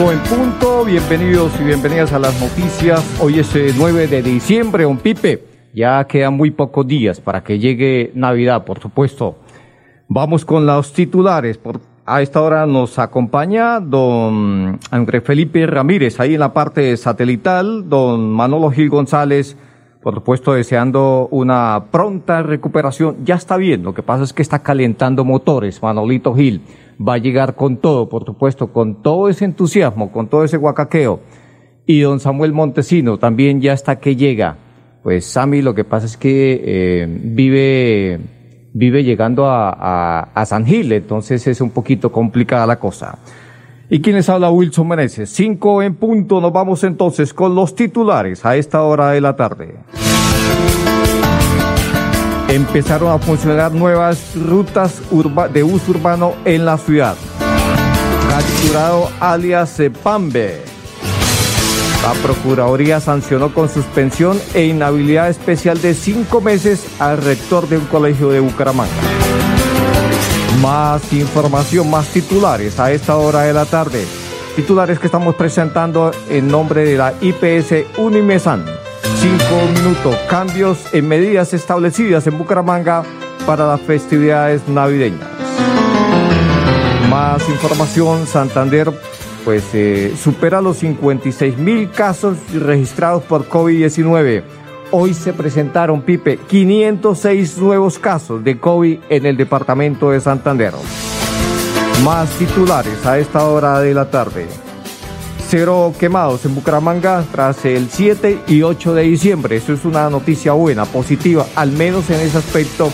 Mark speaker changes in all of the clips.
Speaker 1: En punto, bienvenidos y bienvenidas a las noticias. Hoy es 9 eh, de diciembre, un Pipe. Ya quedan muy pocos días para que llegue Navidad, por supuesto. Vamos con los titulares. Por, a esta hora nos acompaña don André Felipe Ramírez, ahí en la parte satelital, don Manolo Gil González, por supuesto deseando una pronta recuperación. Ya está bien, lo que pasa es que está calentando motores, Manolito Gil va a llegar con todo, por supuesto, con todo ese entusiasmo, con todo ese guacaqueo. Y don Samuel Montesino también ya está que llega. Pues Sammy lo que pasa es que eh, vive, vive llegando a, a, San Gil, entonces es un poquito complicada la cosa. ¿Y quién les habla? Wilson Meneses. Cinco en punto, nos vamos entonces con los titulares a esta hora de la tarde empezaron a funcionar nuevas rutas de uso urbano en la ciudad. Capturado alias Pambe. La Procuraduría sancionó con suspensión e inhabilidad especial de cinco meses al rector de un colegio de Bucaramanga. Más información, más titulares a esta hora de la tarde. Titulares que estamos presentando en nombre de la IPS Unimesan. Cinco minutos. Cambios en medidas establecidas en Bucaramanga para las festividades navideñas. Más información, Santander pues eh, supera los 56 mil casos registrados por COVID-19. Hoy se presentaron, Pipe, 506 nuevos casos de COVID en el departamento de Santander. Más titulares a esta hora de la tarde cero quemados en Bucaramanga tras el 7 y 8 de diciembre. Eso es una noticia buena, positiva, al menos en ese aspecto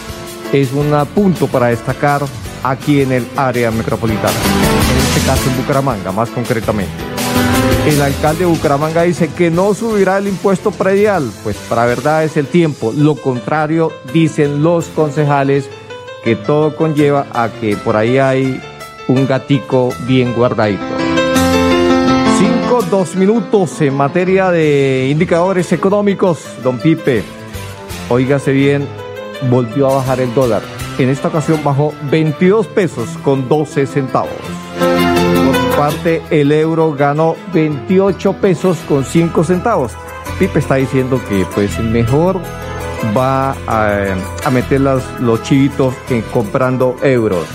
Speaker 1: es un punto para destacar aquí en el área metropolitana, en este caso en Bucaramanga más concretamente. El alcalde de Bucaramanga dice que no subirá el impuesto predial, pues para verdad es el tiempo. Lo contrario dicen los concejales que todo conlleva a que por ahí hay un gatico bien guardadito dos minutos en materia de indicadores económicos. Don Pipe, oígase bien, volvió a bajar el dólar. En esta ocasión bajó 22 pesos con 12 centavos. Por su parte, el euro ganó 28 pesos con 5 centavos. Pipe está diciendo que pues mejor va a, meter los chivitos en comprando euros.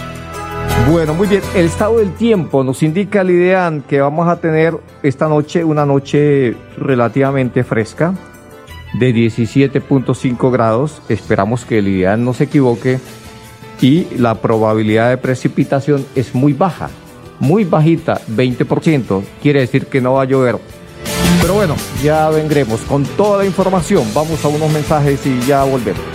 Speaker 1: Bueno, muy bien. El estado del tiempo nos indica, Lidean, que vamos a tener esta noche una noche relativamente fresca de 17.5 grados. Esperamos que el Lidean no se equivoque. Y la probabilidad de precipitación es muy baja, muy bajita, 20%. Quiere decir que no va a llover. Pero bueno, ya vendremos con toda la información. Vamos a unos mensajes y ya volvemos.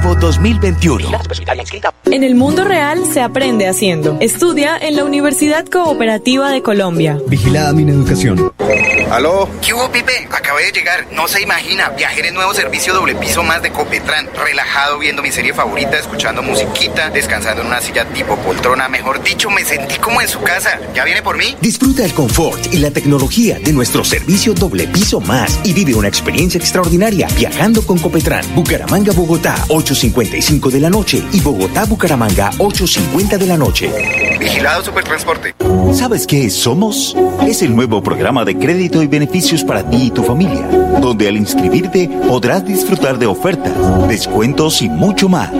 Speaker 2: Nuevo 2021.
Speaker 3: En el mundo real se aprende haciendo. Estudia en la Universidad Cooperativa de Colombia.
Speaker 4: Vigilada mi educación. ¿Aló?
Speaker 5: ¿Qué hubo, Pipe? Acabé de llegar. No se imagina. Viajé en nuevo servicio doble piso más de Copetran. Relajado viendo mi serie favorita, escuchando musiquita, descansando en una silla tipo poltrona. Mejor dicho, me sentí como en su casa. ¿Ya viene por mí?
Speaker 6: Disfruta el confort y la tecnología de nuestro servicio doble piso más y vive una experiencia extraordinaria viajando con Copetran. Bucaramanga, Bogotá, 8.55 de la noche y Bogotá, Bucaramanga, 8.50 de la noche.
Speaker 5: Vigilado Supertransporte.
Speaker 7: ¿Sabes qué es Somos? Es el nuevo programa de crédito y beneficios para ti y tu familia, donde al inscribirte podrás disfrutar de ofertas, descuentos y mucho más.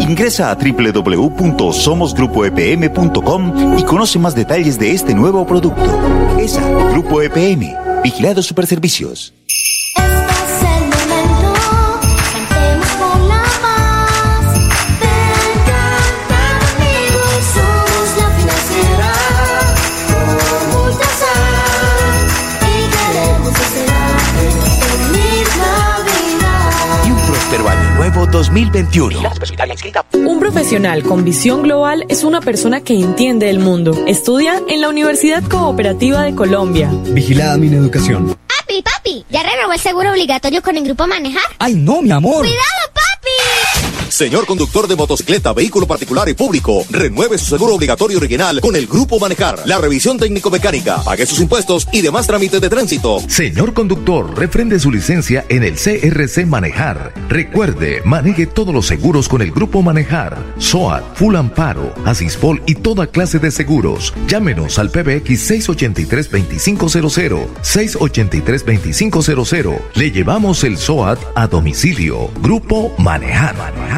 Speaker 7: Ingresa a www.somosgrupoepm.com y conoce más detalles de este nuevo producto. ESA, Grupo EPM, Vigilado Superservicios.
Speaker 6: 2021.
Speaker 3: Un profesional con visión global es una persona que entiende el mundo. Estudia en la Universidad Cooperativa de Colombia.
Speaker 8: Vigilada mi educación.
Speaker 9: Papi, papi, ¿ya renovó el seguro obligatorio con el grupo Manejar?
Speaker 8: ¡Ay, no, mi amor!
Speaker 9: ¡Cuidado, papi!
Speaker 10: Señor conductor de motocicleta, vehículo particular y público, renueve su seguro obligatorio original con el Grupo Manejar. La revisión técnico-mecánica, pague sus impuestos y demás trámites de tránsito.
Speaker 11: Señor conductor, refrende su licencia en el CRC Manejar. Recuerde, maneje todos los seguros con el Grupo Manejar. SOAT, Full Amparo, Asispol y toda clase de seguros. Llámenos al PBX 683-2500. 683-2500. Le llevamos el SOAT a domicilio. Grupo Manejar.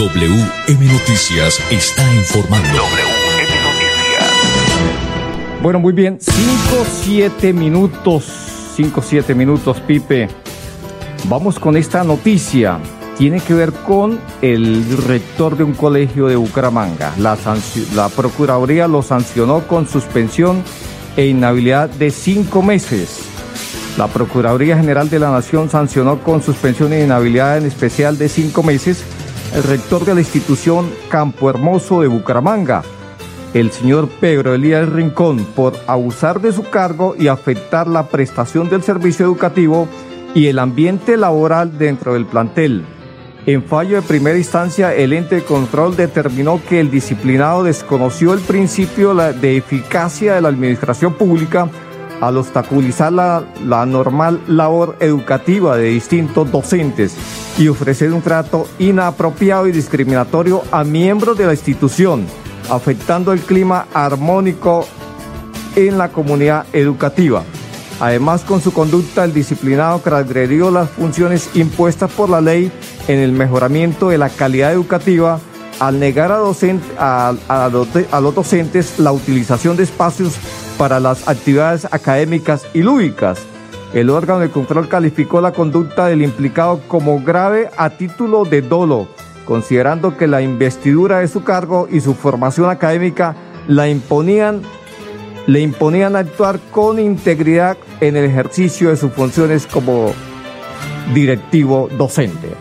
Speaker 11: WM Noticias está informando. WM
Speaker 1: Noticias. Bueno, muy bien. 5, 7 minutos. 5, 7 minutos, Pipe. Vamos con esta noticia. Tiene que ver con el rector de un colegio de Bucaramanga. La, la Procuraduría lo sancionó con suspensión e inhabilidad de cinco meses. La Procuraduría General de la Nación sancionó con suspensión e inhabilidad en especial de cinco meses el rector de la institución Campo Hermoso de Bucaramanga, el señor Pedro Elías Rincón, por abusar de su cargo y afectar la prestación del servicio educativo y el ambiente laboral dentro del plantel. En fallo de primera instancia, el ente de control determinó que el disciplinado desconoció el principio de eficacia de la administración pública al obstaculizar la, la, normal labor educativa de distintos docentes y ofrecer un trato inapropiado y discriminatorio a miembros de la institución, afectando el clima armónico en la comunidad educativa. Además, con su conducta, el disciplinado transgredió las funciones impuestas por la ley en el mejoramiento de la calidad educativa al negar a, a, a los docentes la utilización de espacios para las actividades académicas y lúdicas. El órgano de control calificó la conducta del implicado como grave a título de dolo, considerando que la investidura de su cargo y su formación académica imponían, le imponían actuar con integridad en el ejercicio de sus funciones como directivo docente.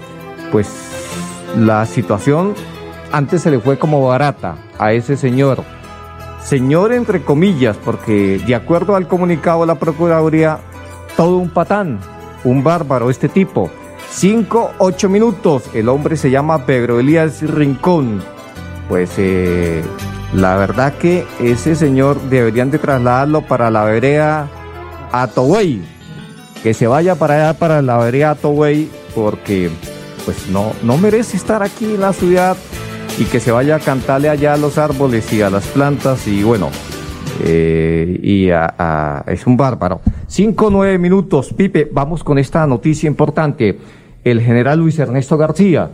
Speaker 1: Pues la situación antes se le fue como barata a ese señor señor entre comillas, porque de acuerdo al comunicado de la Procuraduría, todo un patán, un bárbaro este tipo. Cinco, ocho minutos, el hombre se llama Pedro Elías Rincón. Pues eh, la verdad que ese señor deberían de trasladarlo para la vereda Atobuey, que se vaya para allá para la vereda Atobuey, porque pues no, no merece estar aquí en la ciudad y que se vaya a cantarle allá a los árboles y a las plantas y bueno, eh, y es un bárbaro. Cinco, nueve minutos, Pipe, vamos con esta noticia importante. El general Luis Ernesto García,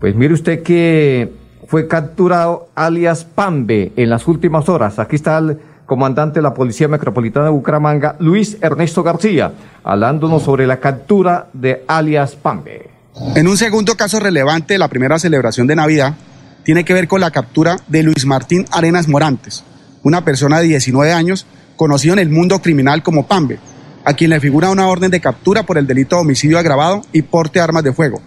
Speaker 1: pues mire usted que fue capturado alias Pambe en las últimas horas. Aquí está comandante de la Policía Metropolitana de Bucaramanga, Luis Ernesto García, hablándonos sobre la captura de alias Pambe.
Speaker 4: En un segundo caso relevante, la primera celebración de Navidad tiene que ver con la captura de Luis Martín Arenas Morantes, una persona de 19 años conocido en el mundo criminal como Pambe, a quien le figura una orden de captura por el delito de homicidio agravado y porte de armas de fuego.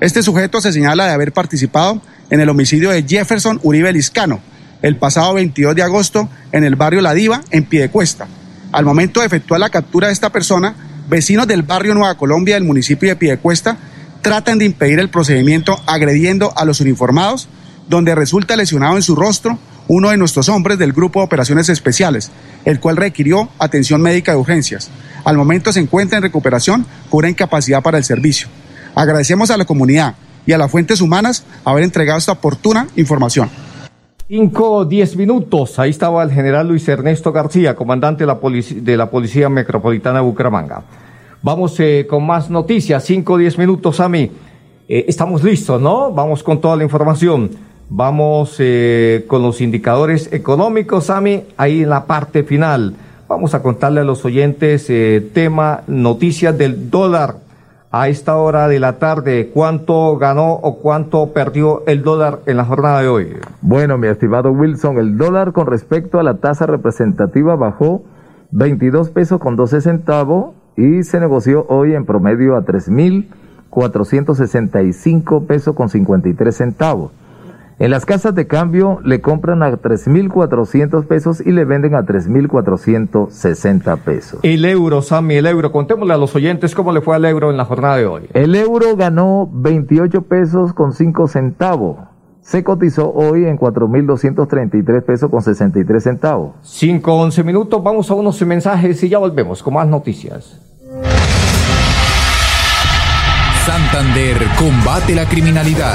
Speaker 4: Este sujeto se señala de haber participado en el homicidio de Jefferson Uribe Liscano el pasado 22 de agosto en el barrio La Diva, en Piedecuesta. Al momento de efectuar la captura de esta persona, vecinos del barrio Nueva Colombia del municipio de Piedecuesta tratan de impedir el procedimiento agrediendo a los uniformados, donde resulta lesionado en su rostro uno de nuestros hombres del Grupo de Operaciones Especiales, el cual requirió atención médica de urgencias. Al momento se encuentra en recuperación con una incapacidad para el servicio. Agradecemos a la comunidad y a las fuentes humanas haber entregado esta oportuna información.
Speaker 1: Cinco, diez minutos. Ahí estaba el general Luis Ernesto García, comandante de la, de la Policía Metropolitana de Bucaramanga. Vamos eh, con más noticias. Cinco, diez minutos, a mí. Eh, estamos listos, ¿no? Vamos con toda la información. Vamos eh, con los indicadores económicos, Sami, ahí en la parte final. Vamos a contarle a los oyentes eh, tema noticias del dólar a esta hora de la tarde. ¿Cuánto ganó o cuánto perdió el dólar en la jornada de hoy?
Speaker 12: Bueno, mi estimado Wilson, el dólar con respecto a la tasa representativa bajó 22 pesos con 12 centavos y se negoció hoy en promedio a 3.465 pesos con 53 centavos. En las casas de cambio le compran a 3.400 pesos y le venden a 3.460 pesos.
Speaker 1: El euro, Sammy, el euro. Contémosle a los oyentes cómo le fue al euro en la jornada de hoy.
Speaker 12: El euro ganó 28 pesos con 5 centavos. Se cotizó hoy en 4.233 pesos con 63 centavos.
Speaker 1: 5, 11 minutos. Vamos a unos mensajes y ya volvemos con más noticias.
Speaker 13: Santander combate la criminalidad.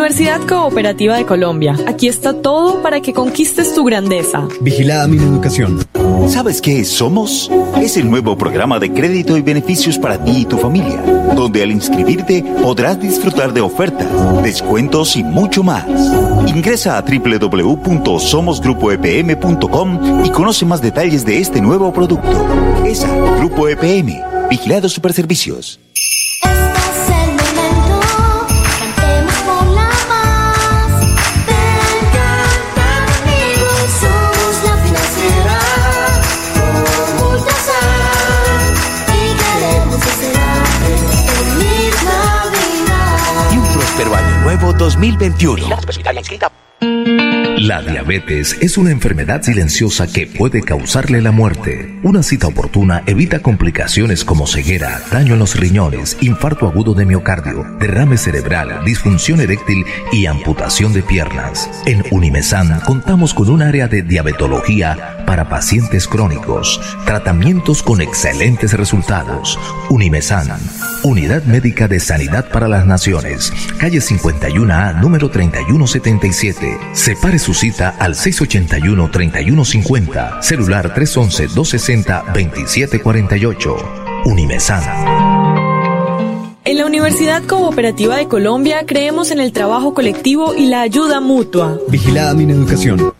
Speaker 3: Universidad Cooperativa de Colombia. Aquí está todo para que conquistes tu grandeza.
Speaker 8: Vigilada mi educación.
Speaker 7: ¿Sabes qué Somos? Es el nuevo programa de crédito y beneficios para ti y tu familia, donde al inscribirte podrás disfrutar de ofertas, descuentos y mucho más. Ingresa a www.somosgrupoepm.com y conoce más detalles de este nuevo producto. ESA, Grupo EPM, Vigilado Superservicios.
Speaker 11: 2021. La diabetes es una enfermedad silenciosa que puede causarle la muerte. Una cita oportuna evita complicaciones como ceguera, daño en los riñones, infarto agudo de miocardio, derrame cerebral, disfunción eréctil y amputación de piernas. En Unimesan contamos con un área de diabetología para pacientes crónicos, tratamientos con excelentes resultados. Unimesan, Unidad Médica de Sanidad para las Naciones, calle 51A, número 3177. Separe su cita al 681-3150, celular 311-260-2748. Unimesan.
Speaker 3: En la Universidad Cooperativa de Colombia creemos en el trabajo colectivo y la ayuda mutua.
Speaker 8: Vigilada mi educación.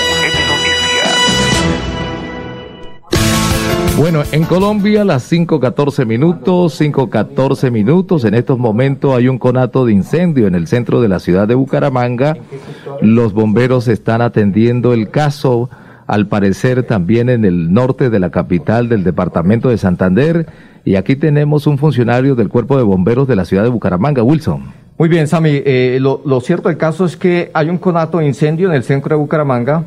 Speaker 12: Bueno, en Colombia las 5.14 minutos, 5.14 minutos. En estos momentos hay un conato de incendio en el centro de la ciudad de Bucaramanga. Los bomberos están atendiendo el caso, al parecer también en el norte de la capital del departamento de Santander. Y aquí tenemos un funcionario del cuerpo de bomberos de la ciudad de Bucaramanga, Wilson.
Speaker 1: Muy bien, Sami. Eh, lo, lo cierto del caso es que hay un conato de incendio en el centro de Bucaramanga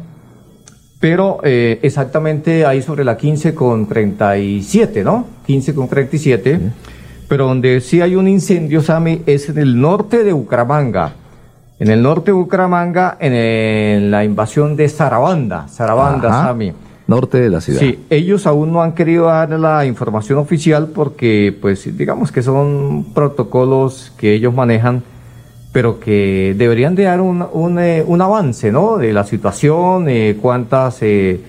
Speaker 1: pero eh, exactamente ahí sobre la 15 con 37, ¿no? 15 con 37, pero donde sí hay un incendio, Sami, es en el norte de Bucaramanga. En el norte de Bucaramanga, en, la invasión de Sarabanda, Sarabanda, Sami.
Speaker 12: Norte de la ciudad.
Speaker 1: Sí, ellos aún no han querido dar la información oficial porque, pues, digamos que son protocolos que ellos manejan pero que deberían de dar un, un, eh, un avance, ¿no? De la situación, eh, cuántas eh,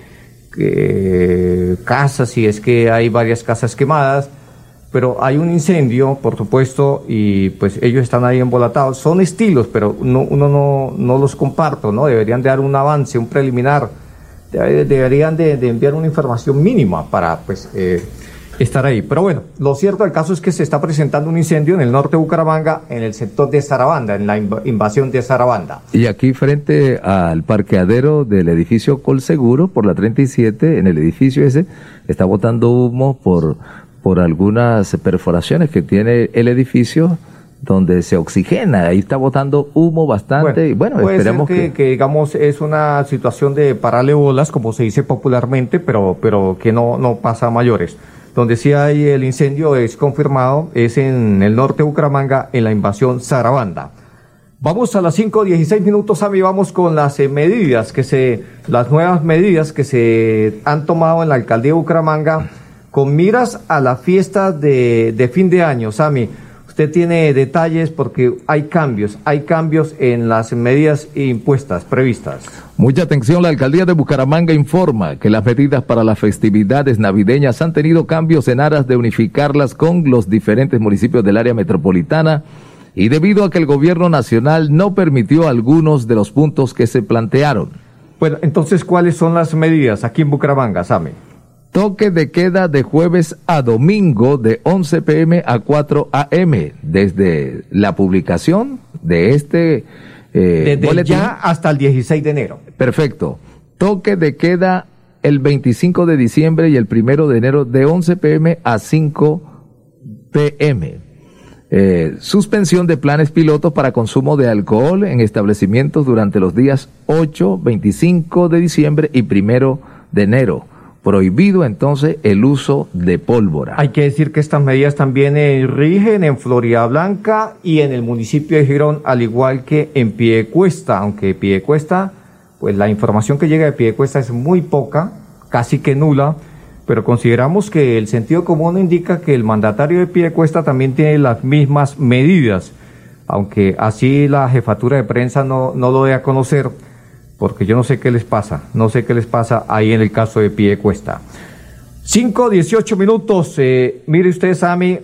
Speaker 1: casas, si es que hay varias casas quemadas, pero hay un incendio, por supuesto, y pues ellos están ahí embolatados. Son estilos, pero no, uno no, no los comparto, ¿no? Deberían de dar un avance, un preliminar, deberían de, de enviar una información mínima para, pues, estar ahí. Pero bueno, lo cierto del caso es que se está presentando un incendio en el norte de Bucaramanga, en el sector de Sarabanda, en la invasión de Sarabanda.
Speaker 12: Y aquí frente al parqueadero del edificio Colseguro, por la 37, en el edificio ese, está botando humo por, por algunas perforaciones que tiene el edificio donde se oxigena, ahí está botando humo bastante, y bueno, esperemos
Speaker 1: que, que, digamos es una situación de parale bolas, como se dice popularmente, pero, pero que no, no pasa a mayores donde sí hay el incendio es confirmado, es en el norte de Bucaramanga, en la invasión Sarabanda. Vamos a las 5.16 minutos, Sami, vamos con las eh, medidas que se, las nuevas medidas que se han tomado en la alcaldía de Bucaramanga con miras a la fiesta de, de fin de año, Sami. Usted tiene detalles porque hay cambios, hay cambios en las medidas impuestas, previstas.
Speaker 12: Mucha atención, la alcaldía de Bucaramanga informa que las medidas para las festividades navideñas han tenido cambios en aras de unificarlas con los diferentes municipios del área metropolitana y debido a que el gobierno nacional no permitió algunos de los puntos que se plantearon.
Speaker 1: Bueno, entonces, ¿cuáles son las medidas aquí en Bucaramanga, Same?
Speaker 12: Toque de queda de jueves a domingo de 11 pm a 4 am. Desde la publicación de este
Speaker 1: eh, Desde ya hasta el 16 de enero.
Speaker 12: Perfecto. Toque de queda el 25 de diciembre y el 1 de enero de 11 pm a 5 pm. Eh, suspensión de planes pilotos para consumo de alcohol en establecimientos durante los días 8, 25 de diciembre y 1 de enero prohibido entonces el uso de pólvora.
Speaker 1: Hay que decir que estas medidas también eh, rigen en Florida Blanca y en el municipio de Girón, al igual que en Piedecuesta, aunque Piedecuesta, pues la información que llega de Piedecuesta es muy poca, casi que nula, pero consideramos que el sentido común indica que el mandatario de Piedecuesta también tiene las mismas medidas, aunque así la jefatura de prensa no, no lo dé a conocer porque yo no sé qué les pasa, no sé qué les pasa ahí en el caso de Pie Cuesta. 5, 18 minutos, eh, mire usted, Sami,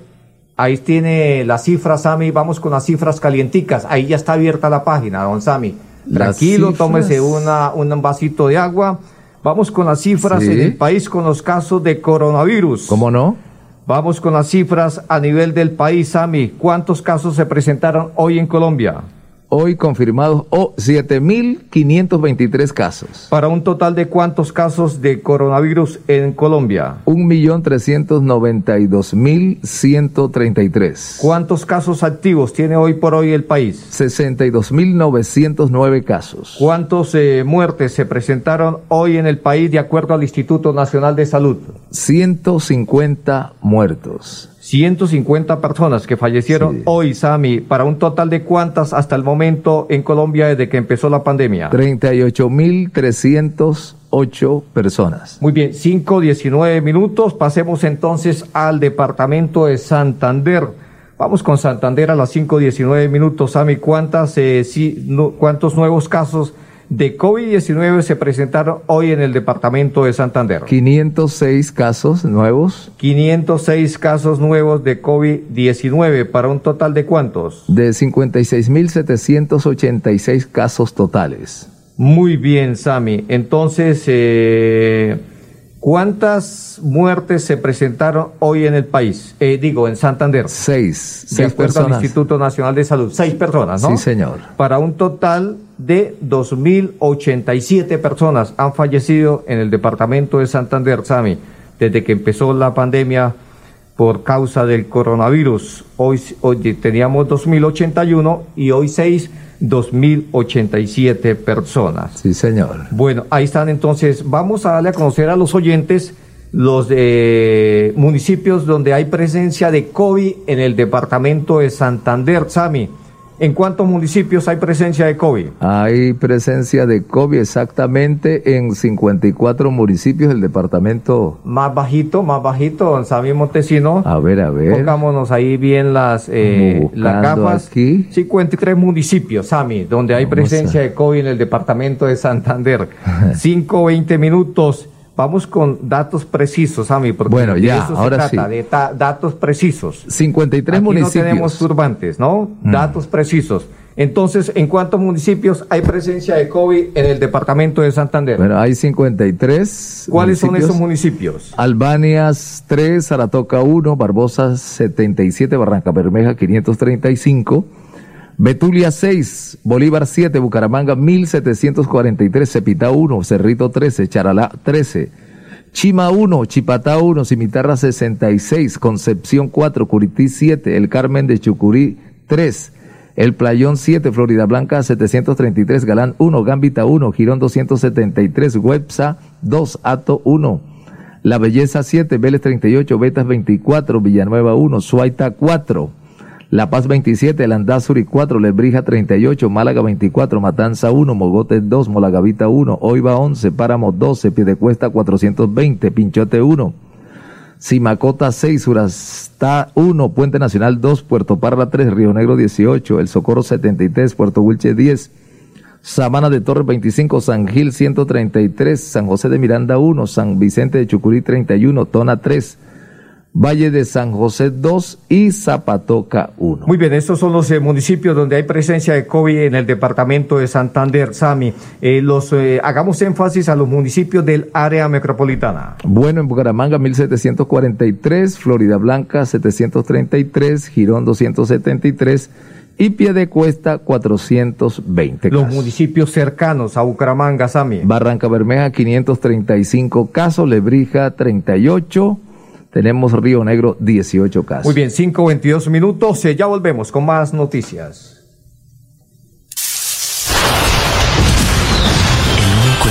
Speaker 1: ahí tiene las cifras, Sami, vamos con las cifras calienticas, ahí ya está abierta la página, don Sami. Tranquilo, tómese una, un vasito de agua. Vamos con las cifras en el país con los casos de coronavirus.
Speaker 12: ¿Cómo no?
Speaker 1: Vamos con las cifras a nivel del país, Sami. ¿Cuántos casos se presentaron hoy en Colombia?
Speaker 12: Hoy confirmados oh, 7.523 casos.
Speaker 1: ¿Para un total de cuántos casos de coronavirus en Colombia?
Speaker 12: 1.392.133.
Speaker 1: ¿Cuántos casos activos tiene hoy por hoy el país?
Speaker 12: 62.909 casos.
Speaker 1: ¿Cuántos eh, muertes se presentaron hoy en el país de acuerdo al Instituto Nacional de Salud?
Speaker 12: 150 muertos.
Speaker 1: 150 personas que fallecieron hoy, Sami, para un total de cuántas hasta el momento en Colombia desde que empezó la pandemia.
Speaker 12: 38.308 personas.
Speaker 1: Muy bien, 5, 19 minutos. Pasemos entonces al departamento de Santander. Vamos con Santander a las 5, 19 minutos. Sami, ¿cuántas, eh, ¿cuántos nuevos casos de COVID-19 se presentaron hoy en el departamento de Santander.
Speaker 12: 506 casos nuevos.
Speaker 1: 506 casos nuevos de COVID-19 para un total de cuántos?
Speaker 12: De 56.786 casos totales.
Speaker 1: Muy bien, Sami. Entonces, eh, ¿Cuántas muertes se presentaron hoy en el país? Eh, digo, en Santander.
Speaker 12: Seis.
Speaker 1: De
Speaker 12: Seis
Speaker 1: acuerdo al
Speaker 12: personas.
Speaker 1: Instituto Nacional de Salud. Seis personas, ¿no?
Speaker 12: Sí, señor.
Speaker 1: Para un total de 2.087 personas han fallecido en el departamento de Santander, Sami, desde que empezó la pandemia por causa del coronavirus. Hoy, hoy teníamos 2.081 y hoy 6, 2.087 personas.
Speaker 12: Sí, señor.
Speaker 1: Bueno, ahí están entonces. Vamos a darle a conocer a los oyentes los eh, municipios donde hay presencia de COVID en el departamento de Santander, Sami. ¿En cuántos municipios hay presencia de COVID?
Speaker 12: Hay presencia de COVID exactamente en 54 municipios del departamento.
Speaker 1: Más bajito, más bajito, don Sami Montesino.
Speaker 12: A ver, a ver.
Speaker 1: Pongámonos ahí bien las, eh, las
Speaker 12: Buscando
Speaker 1: gafas.
Speaker 12: aquí.
Speaker 1: 53 municipios, Sami, donde hay
Speaker 12: Vamos
Speaker 1: presencia de COVID en el departamento de Santander. 5, 20 minutos. Vamos con datos precisos, Sami, porque
Speaker 12: Bueno, ya,
Speaker 1: eso
Speaker 12: ahora
Speaker 1: se trata,
Speaker 12: sí.
Speaker 1: de datos precisos.
Speaker 12: 53
Speaker 1: Aquí
Speaker 12: municipios.
Speaker 1: no tenemos turbantes, ¿no?
Speaker 12: Mm.
Speaker 1: Datos precisos. Entonces, ¿en cuántos municipios hay presencia de COVID en el departamento de Santander?
Speaker 12: Bueno, hay 53.
Speaker 1: ¿Cuáles son esos municipios?
Speaker 12: Albanias 3, Saratoga 1, Barbosa 77, Barranca Bermeja 535, Betulia 6, Bolívar 7, Bucaramanga 1743, Cepita 1, Cerrito 13, Charalá 13, Chima 1, Chipatá 1, Cimitarra 66, Concepción 4, Curití 7, El Carmen de Chucurí 3, El Playón 7, Florida Blanca 733, Galán 1, Gambita 1, Girón 273, Websa 2, Ato 1, La Belleza 7, Vélez 38, Betas 24, Villanueva 1, Suaita 4, La Paz 27, Landazuri 4, Lebrija 38, Málaga 24, Matanza 1, Mogote 2, Molagavita 1, Oiva 11, Páramo 12, Piedecuesta 420, Pinchote 1, Simacota 6, Surastá 1, Puente Nacional 2, Puerto Parra 3, Río Negro 18, El Socorro 73, Puerto Wilche 10, Sabana de Torres 25, San Gil 133, San José de Miranda 1, San Vicente de Chucurí 31, Tona 3, Valle de San José 2 y Zapatoca 1.
Speaker 1: Muy bien, estos son los eh, municipios donde hay presencia de COVID en el departamento de Santander, Sami. Eh, los, eh, hagamos énfasis a los municipios del área metropolitana.
Speaker 12: Bueno, en Bucaramanga 1743, Florida Blanca 733, Girón 273 y Piedecuesta 420.
Speaker 1: Los
Speaker 12: casos.
Speaker 1: municipios cercanos a Bucaramanga, Sami.
Speaker 12: Barranca Bermeja 535 casos, Lebrija 38, tenemos Río Negro 18 casos.
Speaker 1: Muy bien, 5.22 minutos. ya volvemos con más noticias.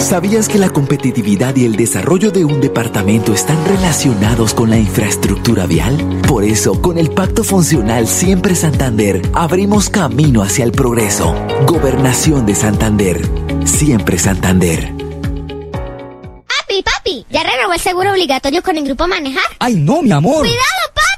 Speaker 14: ¿Sabías que la competitividad y el desarrollo de un departamento están relacionados con la infraestructura vial? Por eso, con el Pacto Funcional Siempre Santander, abrimos camino hacia el progreso. Gobernación de Santander. Siempre Santander.
Speaker 9: Papi, papi, ¿ya renovó el seguro obligatorio con el grupo Manejar?
Speaker 15: Ay, no, mi amor.
Speaker 9: ¡Cuidado, papi!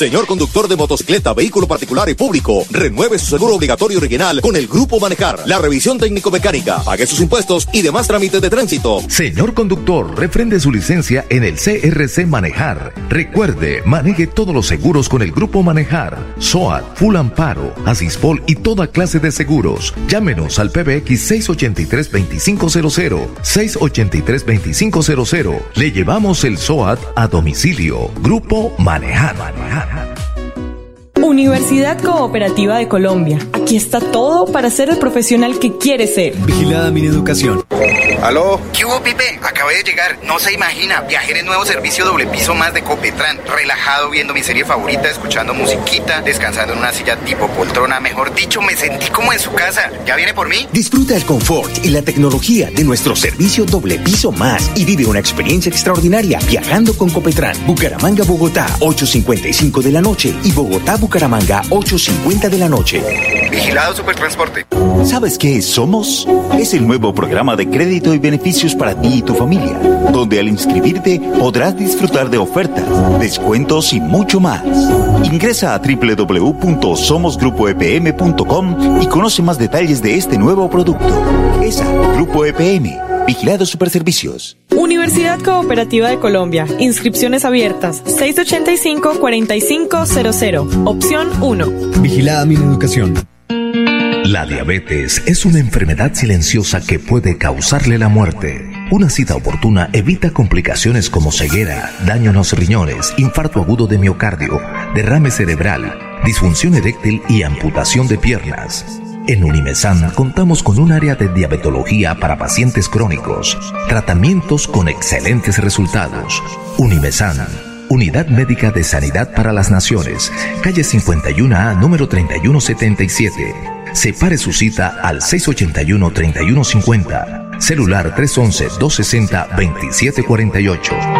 Speaker 10: Señor conductor de motocicleta, vehículo particular y público, renueve su seguro obligatorio original con el Grupo Manejar. La revisión técnico-mecánica, pague sus impuestos y demás trámites de tránsito.
Speaker 11: Señor conductor, refrende su licencia en el CRC Manejar. Recuerde, maneje todos los seguros con el Grupo Manejar. SOAT, Full Amparo, Asispol y toda clase de seguros. Llámenos al PBX 683-2500. 683-2500. Le llevamos el SOAT a domicilio. Grupo Manejar. hat.
Speaker 3: Universidad Cooperativa de Colombia. Aquí está todo para ser el profesional que quiere ser.
Speaker 8: Vigilada mi educación.
Speaker 5: ¿Aló? ¿Qué hubo, Pipe? Acabé de llegar. No se imagina. Viajé en nuevo servicio doble piso más de Copetran. Relajado viendo mi serie favorita, escuchando musiquita, descansando en una silla tipo poltrona. Mejor dicho, me sentí como en su casa. ¿Ya viene por mí?
Speaker 6: Disfruta el confort y la tecnología de nuestro servicio doble piso más y vive una experiencia extraordinaria viajando con Copetran. Bucaramanga, Bogotá, 8.55 de la noche y Bogotá, Bucaramanga, 8.50 de la noche.
Speaker 5: Vigilado Supertransporte.
Speaker 7: ¿Sabes qué es Somos? Es el nuevo programa de crédito y beneficios para ti y tu familia, donde al inscribirte podrás disfrutar de ofertas, descuentos y mucho más. Ingresa a www.somosgrupoepm.com y conoce más detalles de este nuevo producto. ESA, Grupo EPM, Vigilado Superservicios.
Speaker 3: Universidad Cooperativa de Colombia. Inscripciones abiertas. 685-4500. Opción 1.
Speaker 8: Vigilada mi educación.
Speaker 12: La diabetes es una enfermedad silenciosa que puede causarle la muerte. Una cita oportuna evita complicaciones como ceguera, daño en los riñones, infarto agudo de miocardio, derrame cerebral, disfunción eréctil y amputación de piernas. En Unimesan contamos con un área de diabetología para pacientes crónicos, tratamientos con excelentes resultados. Unimesan, Unidad Médica de Sanidad para las Naciones, calle 51A, número 3177. Separe su cita al 681-3150, celular 311-260-2748.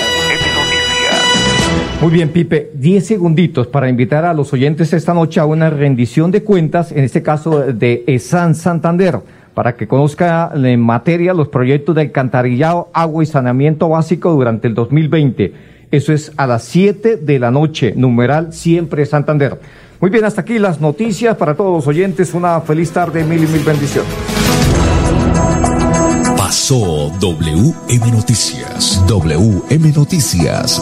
Speaker 1: Muy bien, Pipe, 10 segunditos para invitar a los oyentes esta noche a una rendición de cuentas, en este caso de ESAN Santander, para que conozca en materia los proyectos de alcantarillado, agua y saneamiento básico durante el 2020. Eso es a las 7 de la noche, numeral siempre Santander. Muy bien, hasta aquí las noticias para todos los oyentes. Una feliz tarde, mil y mil bendiciones.
Speaker 16: Pasó WM Noticias. WM Noticias.